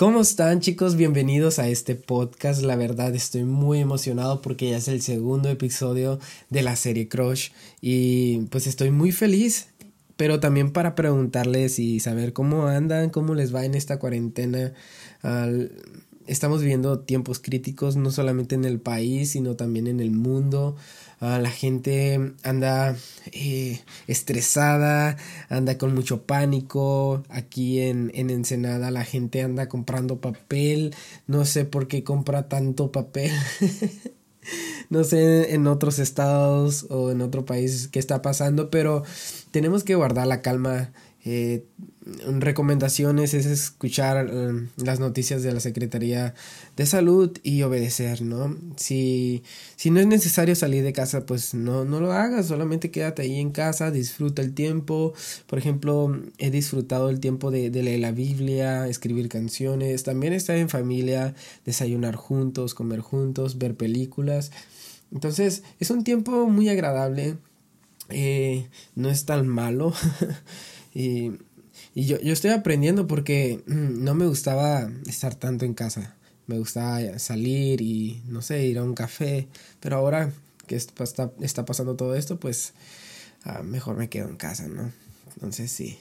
¿Cómo están chicos? Bienvenidos a este podcast. La verdad estoy muy emocionado porque ya es el segundo episodio de la serie Crush y pues estoy muy feliz. Pero también para preguntarles y saber cómo andan, cómo les va en esta cuarentena. Estamos viviendo tiempos críticos no solamente en el país, sino también en el mundo. Ah, la gente anda eh, estresada, anda con mucho pánico. Aquí en, en Ensenada la gente anda comprando papel. No sé por qué compra tanto papel. no sé en otros estados o en otro país qué está pasando, pero tenemos que guardar la calma eh, recomendaciones es escuchar em, las noticias de la Secretaría de Salud y obedecer, ¿no? Si, si no es necesario salir de casa, pues no, no lo hagas, solamente quédate ahí en casa, disfruta el tiempo. Por ejemplo, he disfrutado el tiempo de, leer la Biblia, escribir canciones, también estar en familia, desayunar juntos, comer juntos, ver películas. Entonces, es un tiempo muy agradable, eh, no es tan malo. Y, y yo, yo estoy aprendiendo porque mm, no me gustaba estar tanto en casa. Me gustaba salir y, no sé, ir a un café. Pero ahora que está, está pasando todo esto, pues ah, mejor me quedo en casa, ¿no? Entonces sí.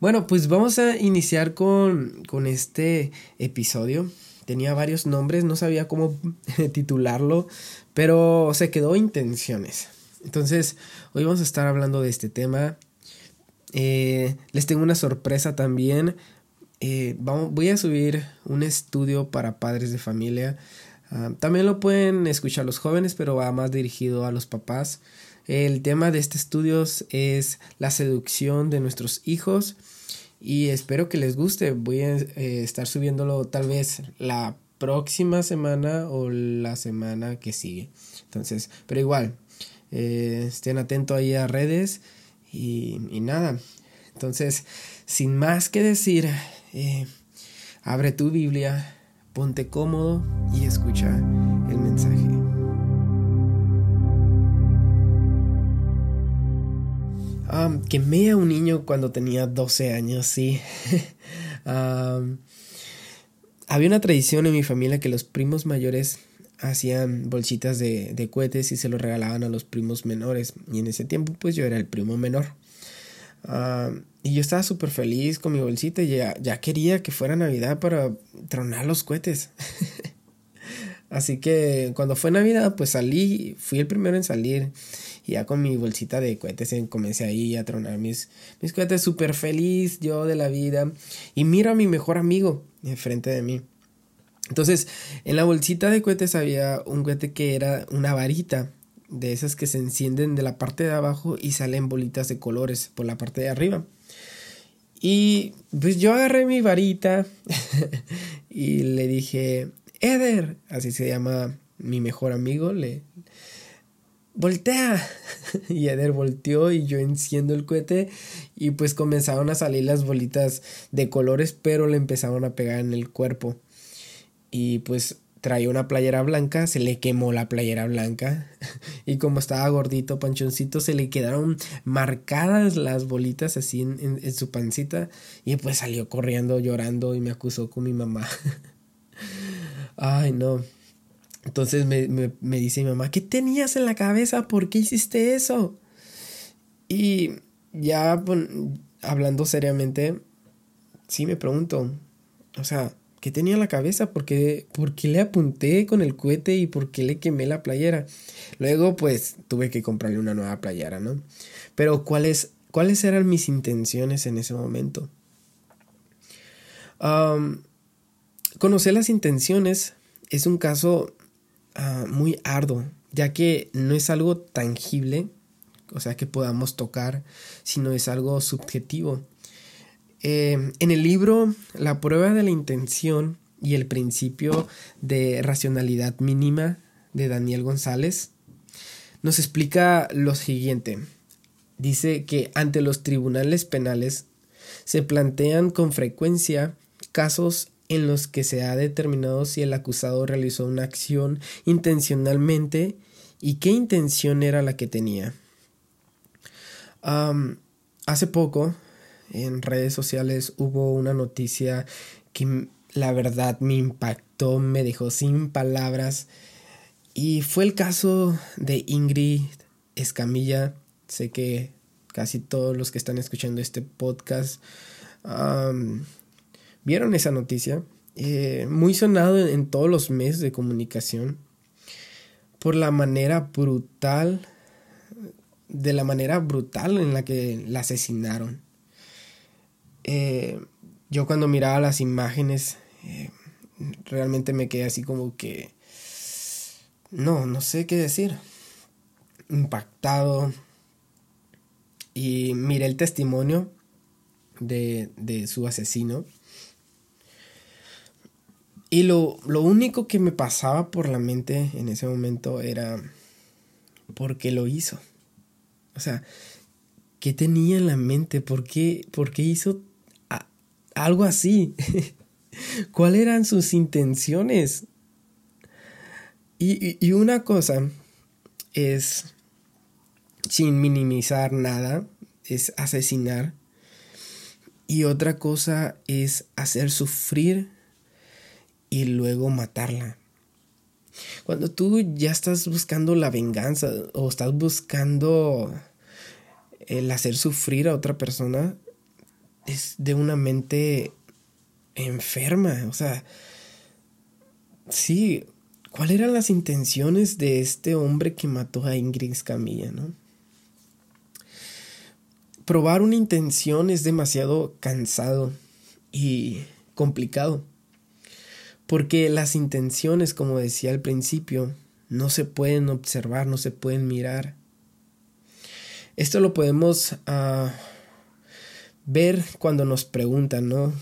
Bueno, pues vamos a iniciar con, con este episodio. Tenía varios nombres, no sabía cómo titularlo, pero se quedó intenciones. Entonces, hoy vamos a estar hablando de este tema eh, les tengo una sorpresa también. Eh, voy a subir un estudio para padres de familia. Ah, también lo pueden escuchar los jóvenes, pero va más dirigido a los papás. El tema de este estudio es la seducción de nuestros hijos y espero que les guste. Voy a eh, estar subiéndolo tal vez la próxima semana o la semana que sigue. Entonces, pero igual, estén atentos ahí a redes y, nada, entonces, sin más que decir, eh, abre tu Biblia, ponte cómodo y escucha el mensaje. Um, quemé a un niño cuando tenía 12 años, sí. había una tradición en mi familia que los primos mayores hacían bolsitas de, de cohetes y se los regalaban a los primos menores. Y en ese tiempo pues yo era el primo menor. Ah, y yo estaba súper feliz con mi bolsita y ya, ya quería que fuera Navidad para tronar los cohetes. Así que cuando fue Navidad, pues salí, fui el primero en salir. Y ya con mi bolsita de cohetes comencé ahí a tronar mis, mis cohetes súper feliz, yo de la vida. Y miro a mi mejor amigo enfrente de mí. Entonces, en la bolsita de cohetes había un cohete que era una varita, de esas que se encienden de la parte de abajo y salen bolitas de colores por la parte de arriba. Y pues yo agarré mi varita y le dije, Eder, así se llama mi mejor amigo, le voltea. y Eder volteó y yo enciendo el cohete y pues comenzaron a salir las bolitas de colores, pero le empezaron a pegar en el cuerpo. Y pues traía una playera blanca, se le quemó la playera blanca y como estaba gordito, panchoncito, se le quedaron marcadas las bolitas así en, su pancita y pues salió corriendo llorando y me acusó con mi mamá. Ay, no. Entonces me, me, dice mi mamá, ¿qué tenías en la cabeza? ¿Por qué hiciste eso? Y ya hablando seriamente, sí me pregunto, o sea, ¿Qué tenía en la cabeza? ¿Por qué, le apunté con el cohete y por qué le quemé la playera? Luego, pues, tuve que comprarle una nueva playera, ¿no? Pero, ¿cuáles, cuáles eran mis intenciones en ese momento? conocer las intenciones es un caso ah, muy arduo, ya que no es algo tangible, o sea, que podamos tocar, sino es algo subjetivo. Eh, en el libro La prueba de la intención y el principio de racionalidad mínima de Daniel González nos explica lo siguiente. Dice que ante los tribunales penales se plantean con frecuencia casos en los que se ha determinado si el acusado realizó una acción intencionalmente y qué intención era la que tenía. hace poco en redes sociales hubo una noticia que la verdad me impactó, me dejó sin palabras. Y fue el caso de Ingrid Escamilla. Sé que casi todos los que están escuchando este podcast vieron esa noticia. Eh, muy sonado en, todos los medios de comunicación por la manera brutal, de la manera brutal en la que la asesinaron. Eh, yo cuando miraba las imágenes, eh, realmente me quedé así como que, no, no sé qué decir, impactado. Y miré el testimonio de, de su asesino. Y lo, lo, único que me pasaba por la mente en ese momento era por qué lo hizo. O sea, ¿qué tenía en la mente? ¿Por qué, por qué hizo algo así? ¿Cuáles eran sus intenciones? Y, y, una cosa es, sin minimizar nada, es asesinar. Y otra cosa es hacer sufrir y luego matarla. Cuando tú ya estás buscando la venganza o estás buscando el hacer sufrir a otra persona, es de una mente enferma. O sea, sí, ¿cuáles eran las intenciones de este hombre que mató a Ingrid Camilla, no? Probar una intención es demasiado cansado y complicado. Porque las intenciones, como decía al principio, no se pueden observar, no se pueden mirar. Esto lo podemos ah, ver cuando nos preguntan, ¿no?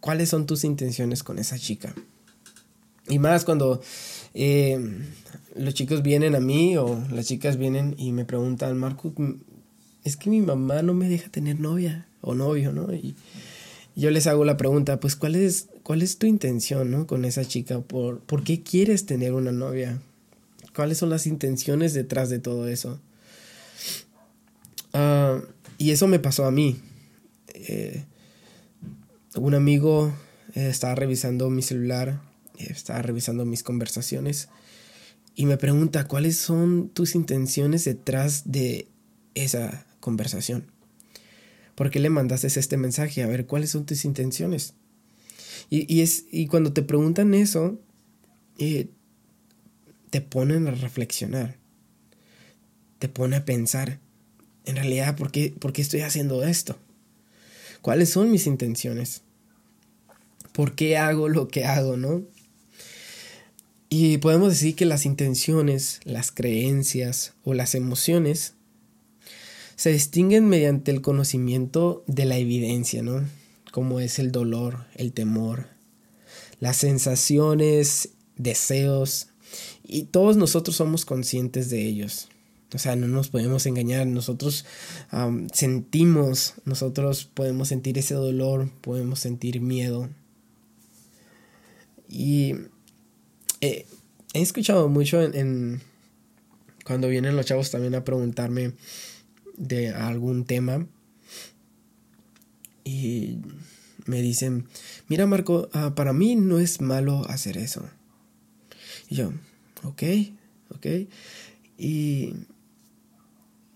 ¿Cuáles son tus intenciones con esa chica? Y más cuando eh, los chicos vienen a mí o las chicas vienen y me preguntan, Marco, es que mi mamá no me deja tener novia o novio, ¿no? Y yo les hago la pregunta, pues, ¿cuál es, cuál es tu intención, ¿no? Con esa chica, ¿Por, ¿por qué quieres tener una novia? ¿Cuáles son las intenciones detrás de todo eso? Ah, y eso me pasó a mí. Eh, un amigo eh, estaba revisando mi celular, eh, estaba revisando mis conversaciones y me pregunta cuáles son tus intenciones detrás de esa conversación. ¿Por qué le mandaste este mensaje? A ver, ¿cuáles son tus intenciones? Y, es, y cuando te preguntan eso, te ponen a reflexionar, te pone a pensar, en realidad, ¿por qué, ¿por qué estoy haciendo esto? ¿Cuáles son mis intenciones? ¿Por qué hago lo que hago, no? Y podemos decir que las intenciones, las creencias o las emociones se distinguen mediante el conocimiento de la evidencia, ¿no? Como es el dolor, el temor, las sensaciones, deseos, y todos nosotros somos conscientes de ellos. O sea, no nos podemos engañar, nosotros sentimos, nosotros podemos sentir ese dolor, podemos sentir miedo. Y eh, he escuchado mucho en, cuando vienen los chavos también a preguntarme de algún tema y me dicen, mira Marco, ah, para mí no es malo hacer eso. Y yo, ok, ok. Y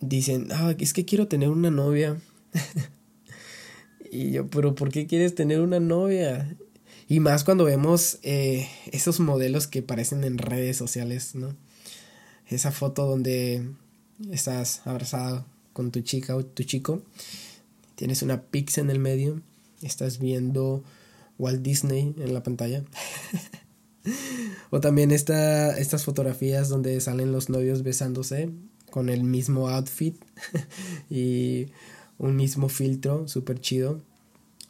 dicen, ah, es que quiero tener una novia. y yo, pero ¿por qué quieres tener una novia? Y más cuando vemos eh, esos modelos que aparecen en redes sociales, ¿no? Esa foto donde estás abrazado con tu chica o tu chico, tienes una pizza en el medio, estás viendo Walt Disney en la pantalla. o también está estas fotografías donde salen los novios besándose con el mismo outfit y un mismo filtro, súper chido.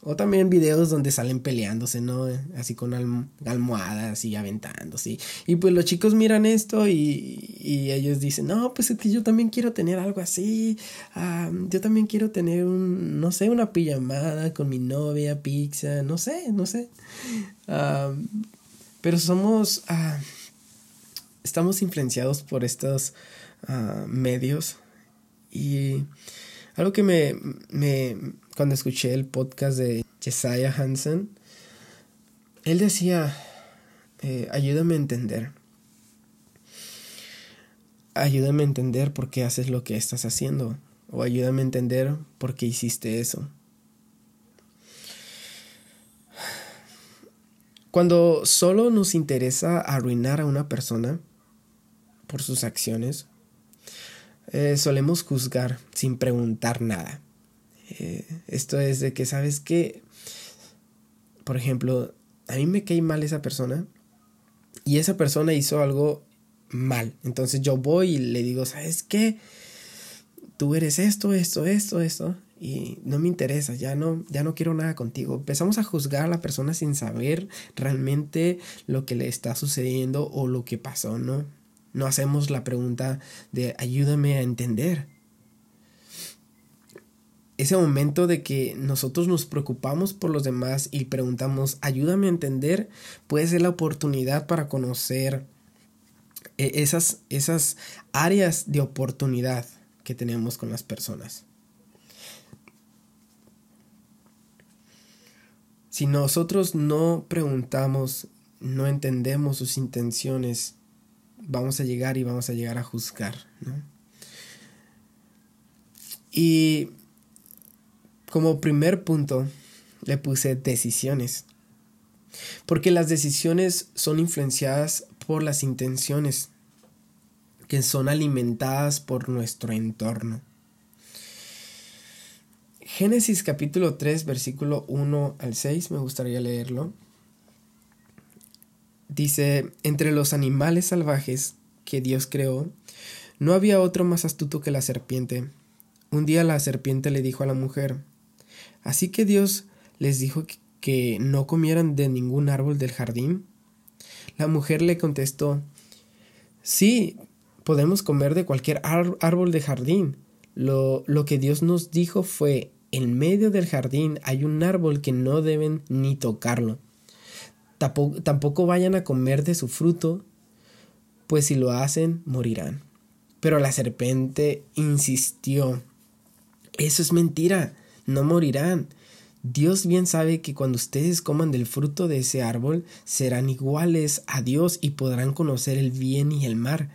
O también videos donde salen peleándose, ¿no? Así con almohadas y aventándose. Y pues los chicos miran esto y, y ellos dicen, no, pues es que yo también quiero tener algo así. yo también quiero tener un, no sé, una pijamada con mi novia, pizza, no sé, no sé. pero somos, ah, estamos influenciados por estos medios. Y algo que me, me, cuando escuché el podcast de Jesiah Hansen, él decía, eh, ayúdame a entender. Ayúdame a entender por qué haces lo que estás haciendo. O ayúdame a entender por qué hiciste eso. Cuando solo nos interesa arruinar a una persona por sus acciones, eh, solemos juzgar sin preguntar nada. Eh, esto es de que, ¿sabes qué? Por ejemplo, a mí me cae mal esa persona y esa persona hizo algo mal. Entonces yo voy y le digo, ¿sabes qué? Tú eres esto, esto, esto, esto y no me interesa, ya no, ya no quiero nada contigo. Empezamos a juzgar a la persona sin saber realmente lo que le está sucediendo o lo que pasó, ¿no? No hacemos la pregunta de ayúdame a entender. Ese momento de que nosotros nos preocupamos por los demás y preguntamos ayúdame a entender puede ser la oportunidad para conocer eh, esas, esas áreas de oportunidad que tenemos con las personas. Si nosotros no preguntamos, no entendemos sus intenciones, vamos a llegar y vamos a llegar a juzgar, Y como primer punto le puse decisiones. Porque las decisiones son influenciadas por las intenciones que son alimentadas por nuestro entorno. Génesis capítulo 3 versículo 1 al 6 me gustaría leerlo. Dice, entre los animales salvajes que Dios creó, no había otro más astuto que la serpiente. Un día la serpiente le dijo a la mujer, Así que Dios les dijo que no comieran de ningún árbol del jardín. La mujer le contestó, Sí, podemos comer de cualquier árbol de jardín. Lo, lo que Dios nos dijo fue, en medio del jardín hay un árbol que no deben ni tocarlo tampoco, vayan a comer de su fruto, pues si lo hacen, morirán. Pero la serpiente insistió, eso es mentira, no morirán. Dios bien sabe que cuando ustedes coman del fruto de ese árbol, serán iguales a Dios y podrán conocer el bien y el mal.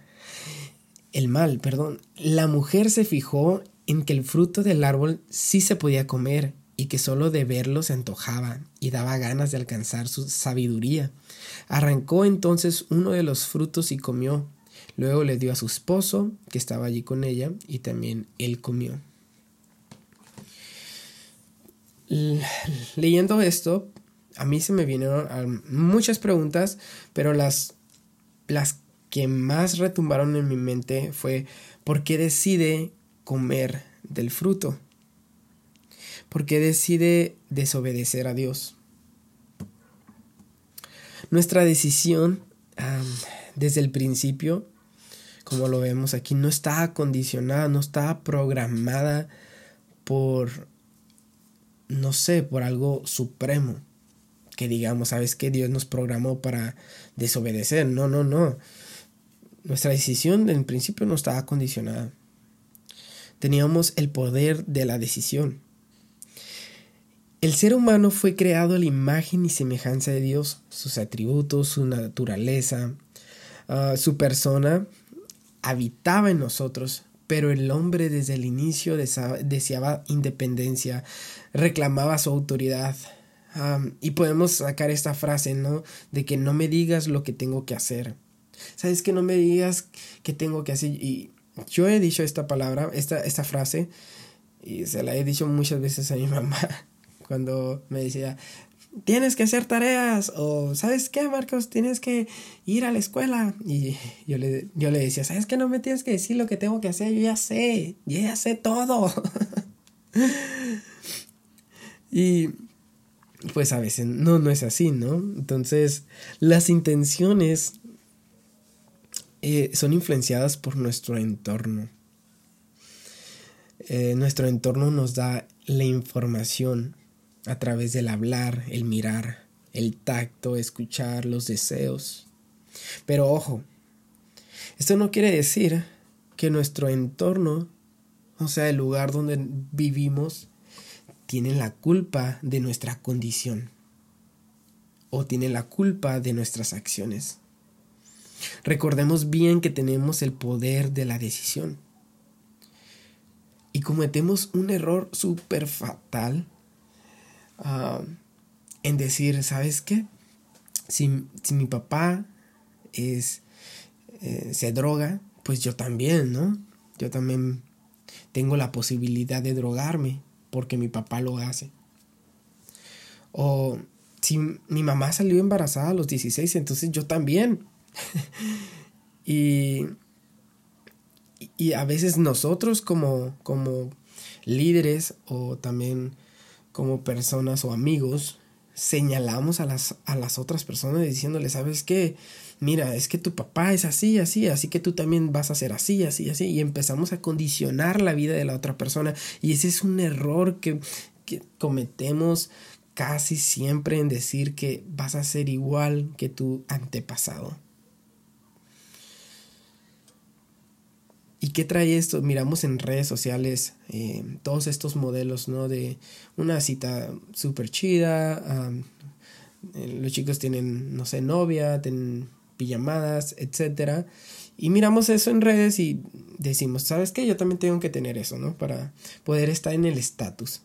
El mal, perdón. La mujer se fijó en que el fruto del árbol sí se podía comer y que solo de verlo se antojaba y daba ganas de alcanzar su sabiduría. Arrancó entonces uno de los frutos y comió. Luego le dio a su esposo, que estaba allí con ella, y también él comió. Leyendo esto, a mí se me vinieron muchas preguntas, pero las, las que más retumbaron en mi mente fue ¿por qué decide comer del fruto? Porque decide desobedecer a Dios. Nuestra decisión desde el principio, como lo vemos aquí, no está condicionada, no está programada por, no sé, por algo supremo. Que digamos, ¿sabes que Dios nos programó para desobedecer. No, no, no. Nuestra decisión en principio no estaba condicionada. Teníamos el poder de la decisión. El ser humano fue creado a la imagen y semejanza de Dios, sus atributos, su naturaleza, ah, su persona habitaba en nosotros, pero el hombre desde el inicio deseaba independencia, reclamaba su autoridad. y podemos sacar esta frase, ¿no? De que no me digas lo que tengo que hacer. ¿Sabes que no me digas qué tengo que hacer? Y yo he dicho esta palabra, esta, esta frase, y se la he dicho muchas veces a mi mamá cuando me decía, tienes que hacer tareas o sabes qué Marcos tienes que ir a la escuela y yo le, yo le decía sabes que no me tienes que decir lo que tengo que hacer yo ya sé yo ya sé todo y pues a veces no no es así no entonces las intenciones eh, son influenciadas por nuestro entorno. Eh, nuestro entorno nos da la información a través del hablar, el mirar, el tacto, escuchar los deseos. Pero ojo, esto no quiere decir que nuestro entorno, o sea, el lugar donde vivimos, tiene la culpa de nuestra condición. o tiene la culpa de nuestras acciones. Recordemos bien que tenemos el poder de la decisión. Y cometemos un error súper fatal ah, en decir, ¿sabes qué? Si, mi papá es, eh, se droga, pues yo también, ¿no? Yo también tengo la posibilidad de drogarme porque mi papá lo hace. O si mi mamá salió embarazada a los 16, entonces yo también. y, y a veces nosotros como, como líderes o también como personas o amigos señalamos a las, a las otras personas diciéndoles, ¿sabes qué? Mira, es que tu papá es así, así, así que tú también vas a ser así, así, así. Y empezamos a condicionar la vida de la otra persona. Y ese es un error que, que cometemos casi siempre en decir que vas a ser igual que tu antepasado. ¿Y qué trae esto? Miramos en redes sociales eh, todos estos modelos, ¿no? De una cita súper chida, eh, los chicos tienen, no sé, novia, tienen pijamadas, etc. Y miramos eso en redes y decimos, ¿sabes qué? Yo también tengo que tener eso, ¿no? Para poder estar en el estatus,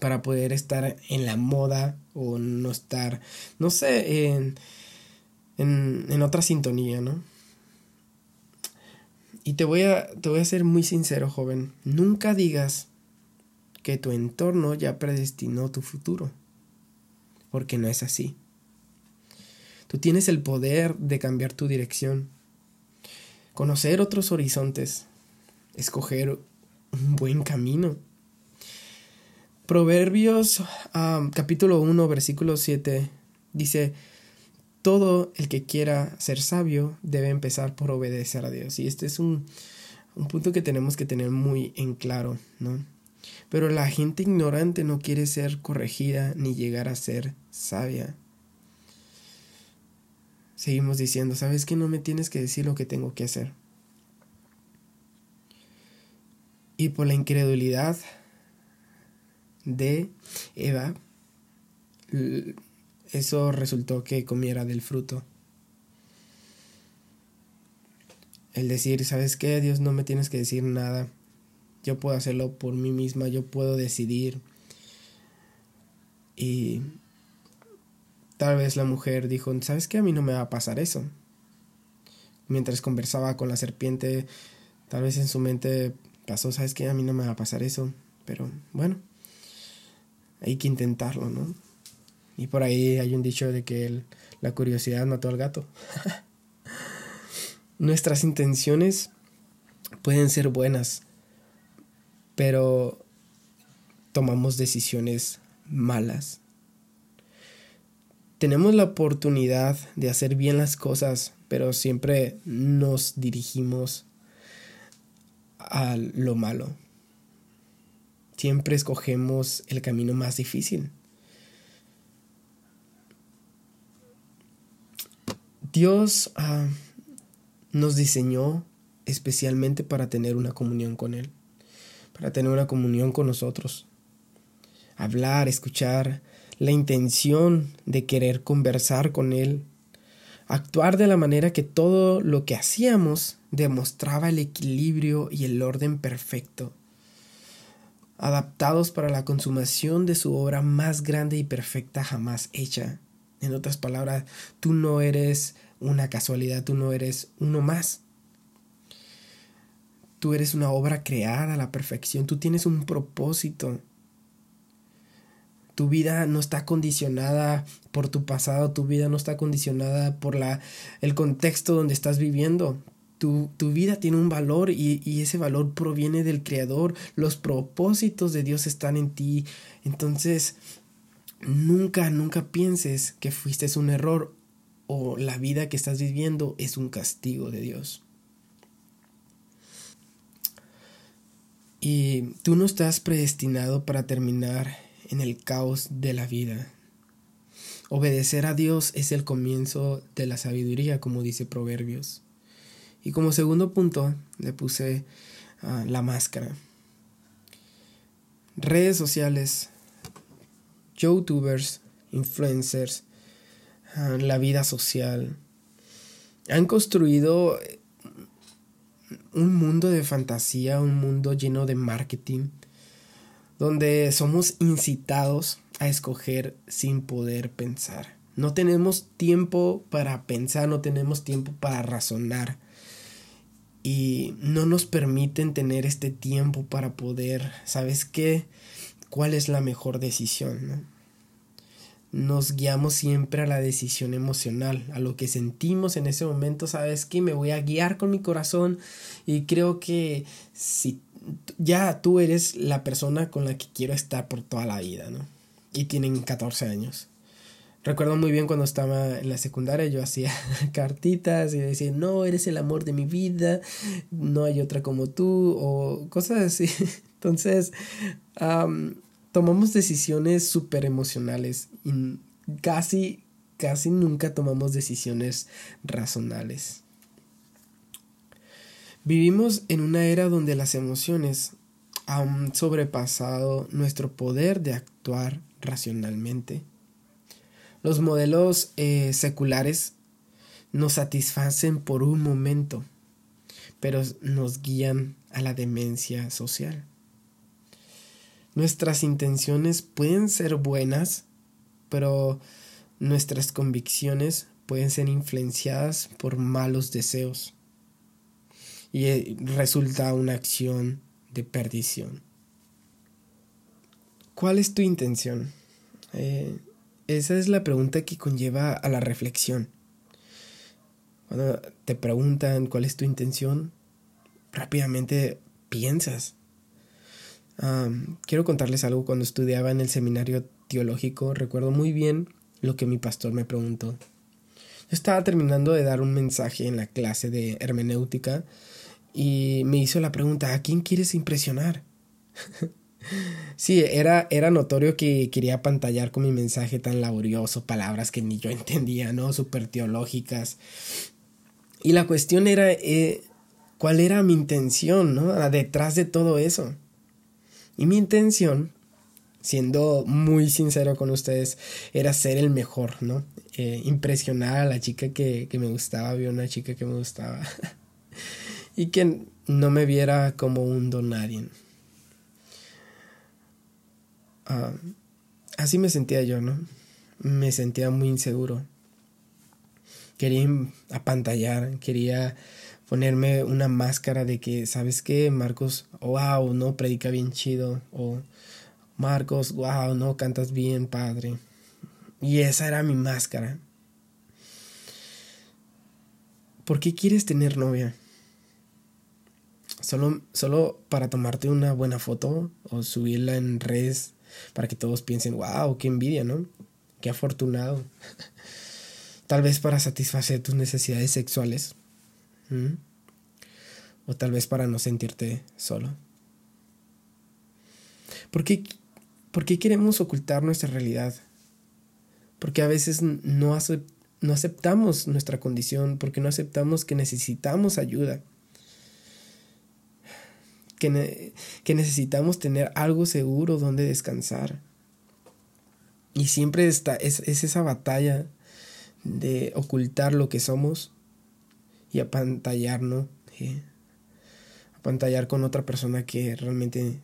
para poder estar en la moda o no estar, no sé, en, en, en otra sintonía, ¿no? Y te voy a, te voy a ser muy sincero, joven. Nunca digas que tu entorno ya predestinó tu futuro. Porque no es así. Tú tienes el poder de cambiar tu dirección, conocer otros horizontes, escoger un buen camino. Proverbios ah, capítulo 1 versículo 7 dice, todo el que quiera ser sabio debe empezar por obedecer a Dios. Y este es un, punto que tenemos que tener muy en claro, ¿no? Pero la gente ignorante no quiere ser corregida ni llegar a ser sabia. Seguimos diciendo, ¿sabes que no me tienes que decir lo que tengo que hacer? Y por la incredulidad de Eva, eso resultó que comiera del fruto. El decir, ¿sabes qué? Dios no me tienes que decir nada. Yo puedo hacerlo por mí misma, yo puedo decidir. Y tal vez la mujer dijo, ¿sabes qué? A mí no me va a pasar eso. Mientras conversaba con la serpiente, tal vez en su mente pasó, ¿sabes qué? A mí no me va a pasar eso. Pero bueno, hay que intentarlo, ¿no? Y por ahí hay un dicho de que la curiosidad mató al gato. Nuestras intenciones pueden ser buenas, pero tomamos decisiones malas. Tenemos la oportunidad de hacer bien las cosas, pero siempre nos dirigimos a lo malo. Siempre escogemos el camino más difícil. Dios ah, nos diseñó especialmente para tener una comunión con Él, para tener una comunión con nosotros. Hablar, escuchar, la intención de querer conversar con Él, actuar de la manera que todo lo que hacíamos demostraba el equilibrio y el orden perfecto, adaptados para la consumación de su obra más grande y perfecta jamás hecha. En otras palabras, tú no eres una casualidad, tú no eres uno más. Tú eres una obra creada a la perfección, tú tienes un propósito. Tu vida no está condicionada por tu pasado, tu vida no está condicionada por la, el contexto donde estás viviendo. Tu, tu vida tiene un valor y, y ese valor proviene del Creador. Los propósitos de Dios están en ti. Entonces, nunca, nunca pienses que fuiste un error o la vida que estás viviendo es un castigo de Dios. Y tú no estás predestinado para terminar en el caos de la vida. Obedecer a Dios es el comienzo de la sabiduría, como dice Proverbios. Y como segundo punto le puse ah, la máscara. Redes sociales, youtubers, influencers, ah, la vida social. Han construido un mundo de fantasía, un mundo lleno de marketing, donde somos incitados a escoger sin poder pensar. No tenemos tiempo para pensar, no tenemos tiempo para razonar. Y no nos permiten tener este tiempo para poder, ¿sabes qué? ¿Cuál es la mejor decisión? Nos guiamos siempre a la decisión emocional, a lo que sentimos en ese momento, ¿sabes qué? Me voy a guiar con mi corazón y creo que si ya tú eres la persona con la que quiero estar por toda la vida, ¿no? Y tienen 14 años. Recuerdo muy bien cuando estaba en la secundaria, yo hacía cartitas y decía, no, eres el amor de mi vida, no hay otra como tú, o cosas así. Entonces, tomamos decisiones súper emocionales y casi, casi nunca tomamos decisiones razonables. Vivimos en una era donde las emociones han sobrepasado nuestro poder de actuar racionalmente los modelos eh, seculares nos satisfacen por un momento, pero nos guían a la demencia social. Nuestras intenciones pueden ser buenas, pero nuestras convicciones pueden ser influenciadas por malos deseos y eh, resulta una acción de perdición. ¿Cuál es tu intención? Eh, esa es la pregunta que conlleva a la reflexión. Cuando te preguntan cuál es tu intención, rápidamente piensas. Quiero contarles algo. Cuando estudiaba en el seminario teológico, recuerdo muy bien lo que mi pastor me preguntó. Yo estaba terminando de dar un mensaje en la clase de hermenéutica y me hizo la pregunta, ¿a quién quieres impresionar? Sí, era, era notorio que quería pantallar con mi mensaje tan laborioso, palabras que ni yo entendía, ¿no? Súper teológicas. Y la cuestión era, eh, ¿cuál era mi intención, ¿no? Detrás de todo eso. Y mi intención, siendo muy sincero con ustedes, era ser el mejor, ¿no? Eh, impresionar a la chica que, que me gustaba, había una chica que me gustaba. y que no me viera como un don nadie. Ah, así me sentía yo, ¿no? Me sentía muy inseguro. Quería apantallar, quería ponerme una máscara de que, ¿sabes qué? Marcos, wow, no, predica bien chido. O Marcos, wow, no, cantas bien, padre. Y esa era mi máscara. ¿Por qué quieres tener novia? Solo, solo para tomarte una buena foto o subirla en redes para que todos piensen, wow, qué envidia, ¿no? Qué afortunado. tal vez para satisfacer tus necesidades sexuales. O tal vez para no sentirte solo. ¿Por qué, ¿Por qué queremos ocultar nuestra realidad? Porque a veces no, no aceptamos nuestra condición, porque no aceptamos que necesitamos ayuda que, necesitamos tener algo seguro donde descansar. Y siempre está, es, esa batalla de ocultar lo que somos y apantallarnos, ¿sí? apantallar con otra persona que realmente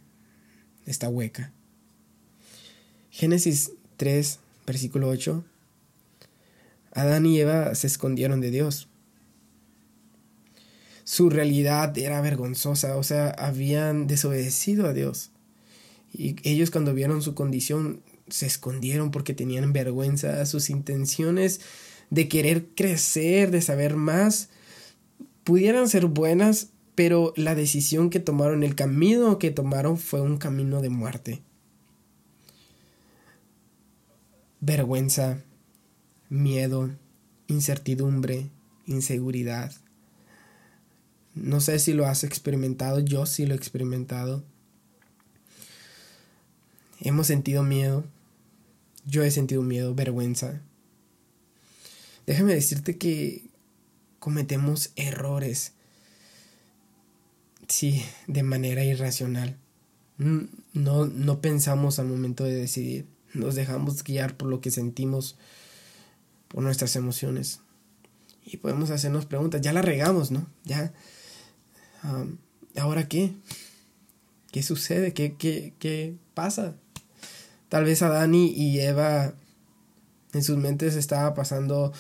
está hueca. Génesis 3, versículo 8. Adán y Eva se escondieron de Dios su realidad era vergonzosa, o sea, habían desobedecido a Dios. Y ellos cuando vieron su condición se escondieron porque tenían vergüenza, sus intenciones de querer crecer, de saber más, pudieran ser buenas, pero la decisión que tomaron, el camino que tomaron fue un camino de muerte. Vergüenza, miedo, incertidumbre, inseguridad. No sé si lo has experimentado, yo sí lo he experimentado. Hemos sentido miedo. Yo he sentido miedo, vergüenza. Déjame decirte que cometemos errores. Sí, de manera irracional. No, no pensamos al momento de decidir. Nos dejamos guiar por lo que sentimos. por nuestras emociones. Y podemos hacernos preguntas, ya la regamos, ¿no? Ya, ¿ahora qué? ¿Qué sucede? ¿Qué, qué, qué pasa? Tal vez a Dani y Eva en sus mentes estaba pasando,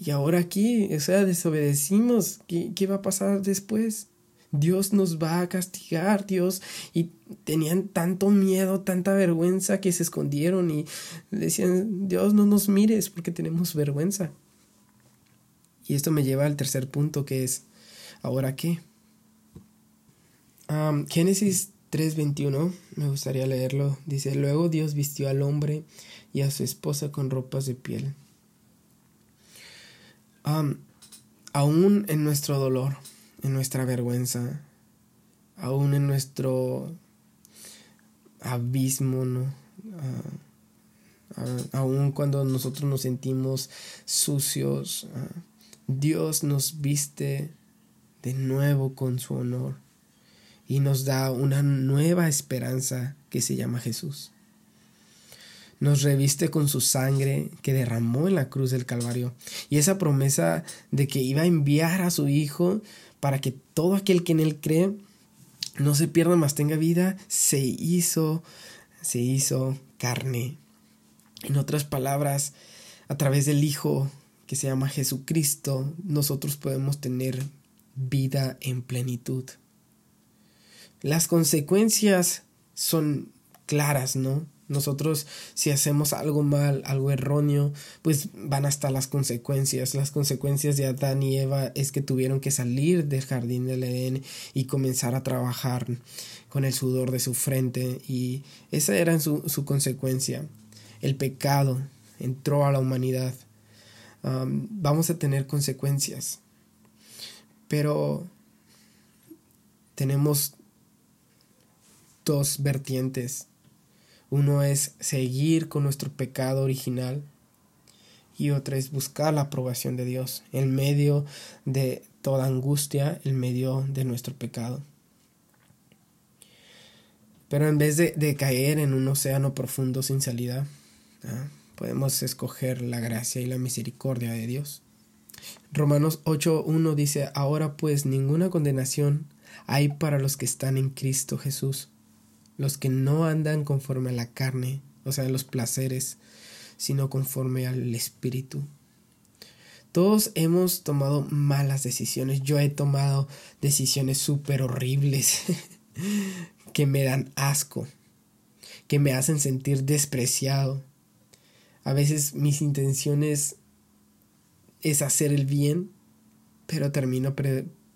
¿y ahora qué? O sea, desobedecimos, ¿qué, qué va a pasar después? Dios nos va a castigar, Dios. Y tenían tanto miedo, tanta vergüenza que se escondieron y decían, Dios, no nos mires porque tenemos vergüenza. Y esto me lleva al tercer punto que es, ¿ahora qué? Génesis 3:21, me gustaría leerlo. Dice, luego Dios vistió al hombre y a su esposa con ropas de piel. Aún en nuestro dolor, en nuestra vergüenza, aún en nuestro abismo, ¿no? aún cuando nosotros nos sentimos sucios, Dios nos viste de nuevo con su honor y nos da una nueva esperanza que se llama Jesús. Nos reviste con su sangre que derramó en la cruz del Calvario y esa promesa de que iba a enviar a su Hijo para que todo aquel que en él cree no se pierda más tenga vida, se hizo, se hizo carne. En otras palabras, a través del Hijo que se llama Jesucristo, nosotros podemos tener vida en plenitud. Las consecuencias son claras, ¿no? Nosotros si hacemos algo mal, algo erróneo, pues van hasta las consecuencias. Las consecuencias de Adán y Eva es que tuvieron que salir del jardín del Edén y comenzar a trabajar con el sudor de su frente y esa era su, su consecuencia. El pecado entró a la humanidad vamos a tener consecuencias. Pero tenemos dos vertientes. Uno es seguir con nuestro pecado original y otra es buscar la aprobación de Dios en medio de toda angustia, en medio de nuestro pecado. Pero en vez de, caer en un océano profundo sin salida, ¿ah? podemos escoger la gracia y la misericordia de Dios. Romanos 8.1 dice, ahora pues ninguna condenación hay para los que están en Cristo Jesús, los que no andan conforme a la carne, o sea, los placeres, sino conforme al Espíritu. Todos hemos tomado malas decisiones. Yo he tomado decisiones súper horribles que me dan asco, que me hacen sentir despreciado, a veces mis intenciones es hacer el bien, pero termino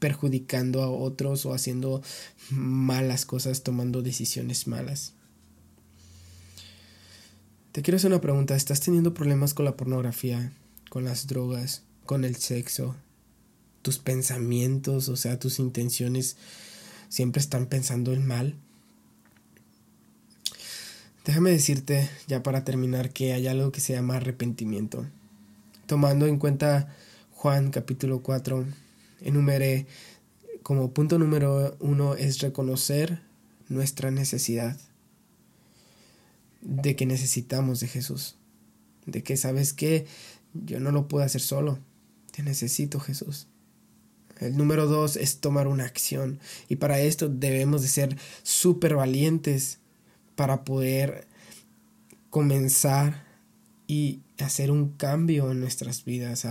perjudicando a otros o haciendo malas cosas, tomando decisiones malas. Te quiero hacer una pregunta. ¿Estás teniendo problemas con la pornografía, con las drogas, con el sexo? ¿Tus pensamientos, o sea, tus intenciones, siempre están pensando en mal? Déjame decirte, ya para terminar, que hay algo que se llama arrepentimiento. Tomando en cuenta Juan capítulo 4, enumeré como punto número uno es reconocer nuestra necesidad, de que necesitamos de Jesús, de que sabes que yo no lo puedo hacer solo, te necesito Jesús. El número dos es tomar una acción y para esto debemos de ser súper valientes para poder comenzar y hacer un cambio en nuestras vidas,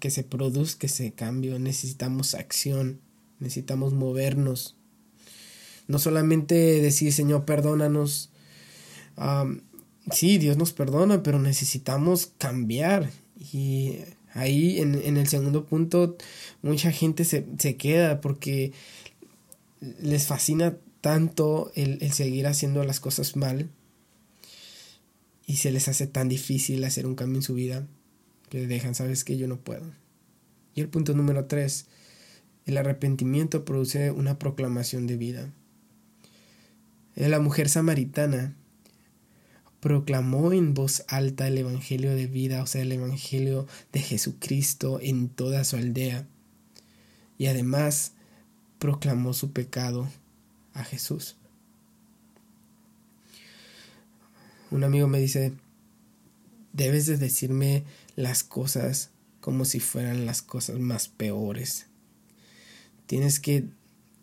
que se produzca ese cambio. Necesitamos acción, necesitamos movernos. No solamente decir, Señor, perdónanos. sí, Dios nos perdona, pero necesitamos cambiar. Y ahí en, en el segundo punto, mucha gente se, se queda porque les fascina tanto el, seguir haciendo las cosas mal y se les hace tan difícil hacer un cambio en su vida que dejan, sabes que yo no puedo. Y el punto número tres, el arrepentimiento produce una proclamación de vida. La mujer samaritana proclamó en voz alta el Evangelio de vida, o sea, el Evangelio de Jesucristo en toda su aldea. Y además proclamó su pecado a Jesús. Un amigo me dice, debes de decirme las cosas como si fueran las cosas más peores. Tienes que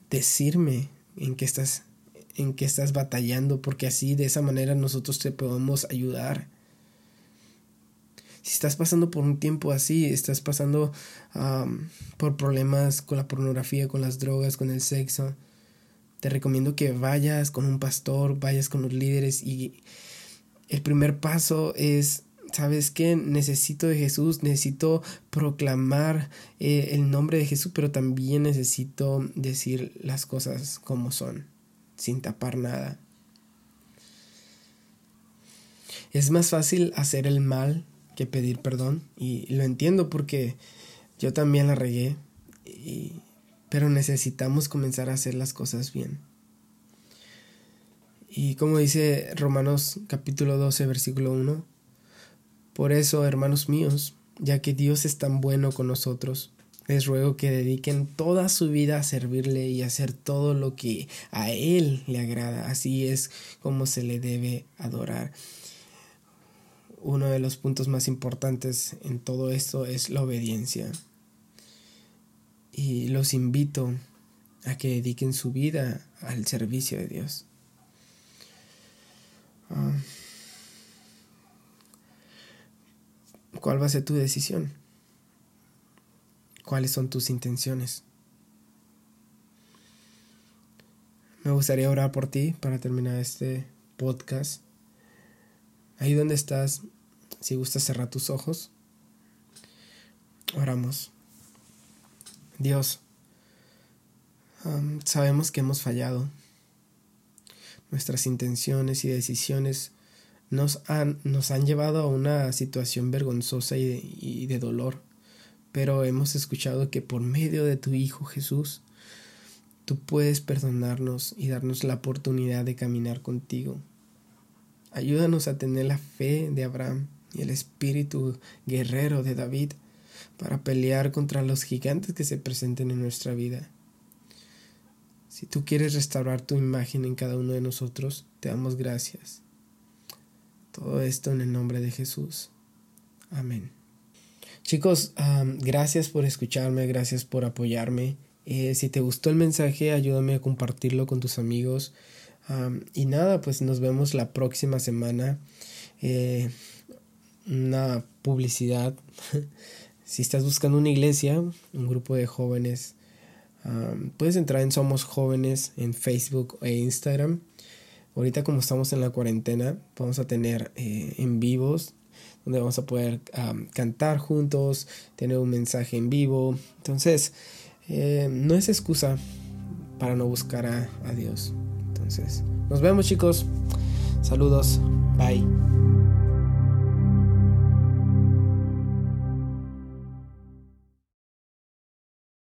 decirme en qué estás en qué estás batallando porque así de esa manera nosotros te podemos ayudar. Si estás pasando por un tiempo así, estás pasando por problemas con la pornografía, con las drogas, con el sexo, te recomiendo que vayas con un pastor, vayas con los líderes y el primer paso es ¿sabes qué? Necesito de Jesús, necesito proclamar eh, el nombre de Jesús, pero también necesito decir las cosas como son, sin tapar nada. Es más fácil hacer el mal que pedir perdón, y lo entiendo porque yo también la regué, pero necesitamos comenzar a hacer las cosas bien. Y como dice Romanos capítulo 12, versículo 1, por eso, hermanos míos, ya que Dios es tan bueno con nosotros, les ruego que dediquen toda su vida a servirle y hacer todo lo que a Él le agrada. Así es como se le debe adorar. Uno de los puntos más importantes en todo esto es la obediencia. Y los invito a que dediquen su vida al servicio de Dios. Ah. ¿Cuál va a ser tu decisión? ¿Cuáles son tus intenciones? Me gustaría orar por ti para terminar este podcast. Ahí donde estás, si gustas cerrar tus ojos, oramos. Dios, sabemos que hemos fallado. Nuestras intenciones y decisiones nos han, nos han llevado a una situación vergonzosa y de, y de dolor, pero hemos escuchado que por medio de tu Hijo Jesús, tú puedes perdonarnos y darnos la oportunidad de caminar contigo. Ayúdanos a tener la fe de Abraham y el espíritu guerrero de David para pelear contra los gigantes que se presenten en nuestra vida. Si tú quieres restaurar tu imagen en cada uno de nosotros, te damos gracias. Todo esto en el nombre de Jesús. Amén. Chicos, gracias por escucharme, gracias por apoyarme. Eh, si te gustó el mensaje, ayúdame a compartirlo con tus amigos. y nada, pues nos vemos la próxima semana. Eh, una publicidad. si estás buscando una iglesia, un grupo de jóvenes, puedes entrar en Somos Jóvenes en Facebook e Instagram. Ahorita como estamos en la cuarentena, vamos a tener eh, en vivos donde vamos a poder cantar juntos, tener un mensaje en vivo. Entonces, eh, no es excusa para no buscar a, a Dios. Entonces, nos vemos chicos. Saludos. Bye.